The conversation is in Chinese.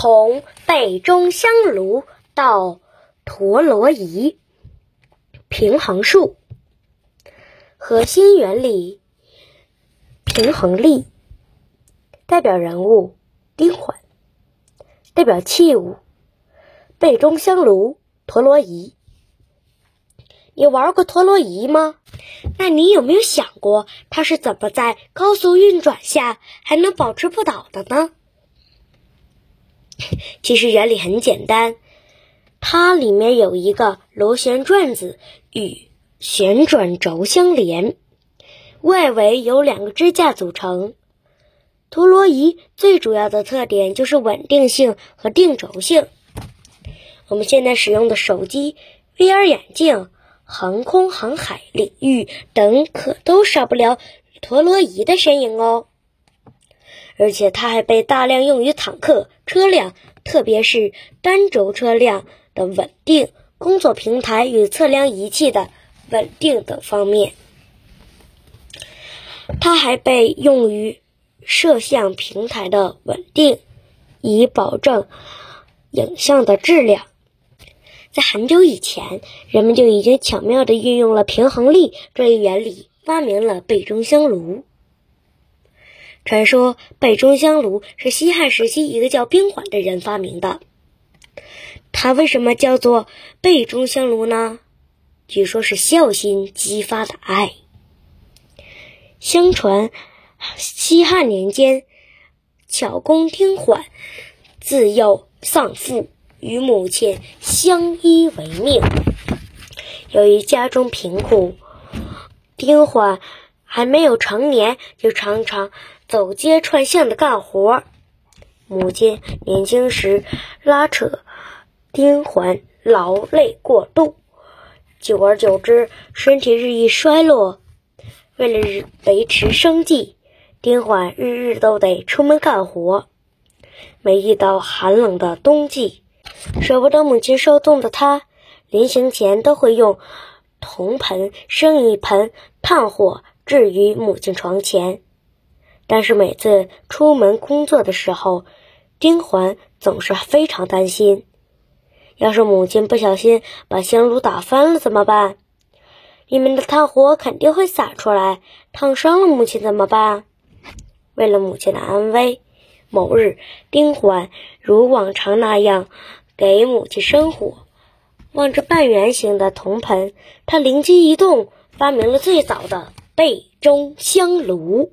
从背中香炉到陀螺仪，平衡术，核心原理，平衡力。代表人物：丁环。代表器物：背中香炉、陀螺仪。你玩过陀螺仪吗？那你有没有想过，它是怎么在高速运转下还能保持不倒的呢？其实原理很简单，它里面有一个螺旋转子与旋转轴相连，外围有两个支架组成。陀螺仪最主要的特点就是稳定性和定轴性。我们现在使用的手机、VR 眼镜、航空航海领域等，可都少不了陀螺仪的身影哦。而且它还被大量用于坦克车辆，特别是单轴车辆的稳定、工作平台与测量仪器的稳定等方面。它还被用于摄像平台的稳定，以保证影像的质量。在很久以前，人们就已经巧妙地运用了平衡力这一原理，发明了背中香炉。传说背中香炉是西汉时期一个叫冰缓的人发明的。它为什么叫做背中香炉呢？据说是孝心激发的爱。相传西汉年间，巧工丁缓自幼丧父，与母亲相依为命。由于家中贫苦，丁缓还没有成年，就常常。走街串巷的干活，母亲年轻时拉扯丁环，劳累过度，久而久之，身体日益衰落。为了维持生计，丁环日日都得出门干活。每遇到寒冷的冬季，舍不得母亲受冻的他，临行前都会用铜盆生一盆炭火，置于母亲床前。但是每次出门工作的时候，丁环总是非常担心：要是母亲不小心把香炉打翻了怎么办？里面的炭火肯定会洒出来，烫伤了母亲怎么办？为了母亲的安危，某日，丁环如往常那样给母亲生火。望着半圆形的铜盆，他灵机一动，发明了最早的背中香炉。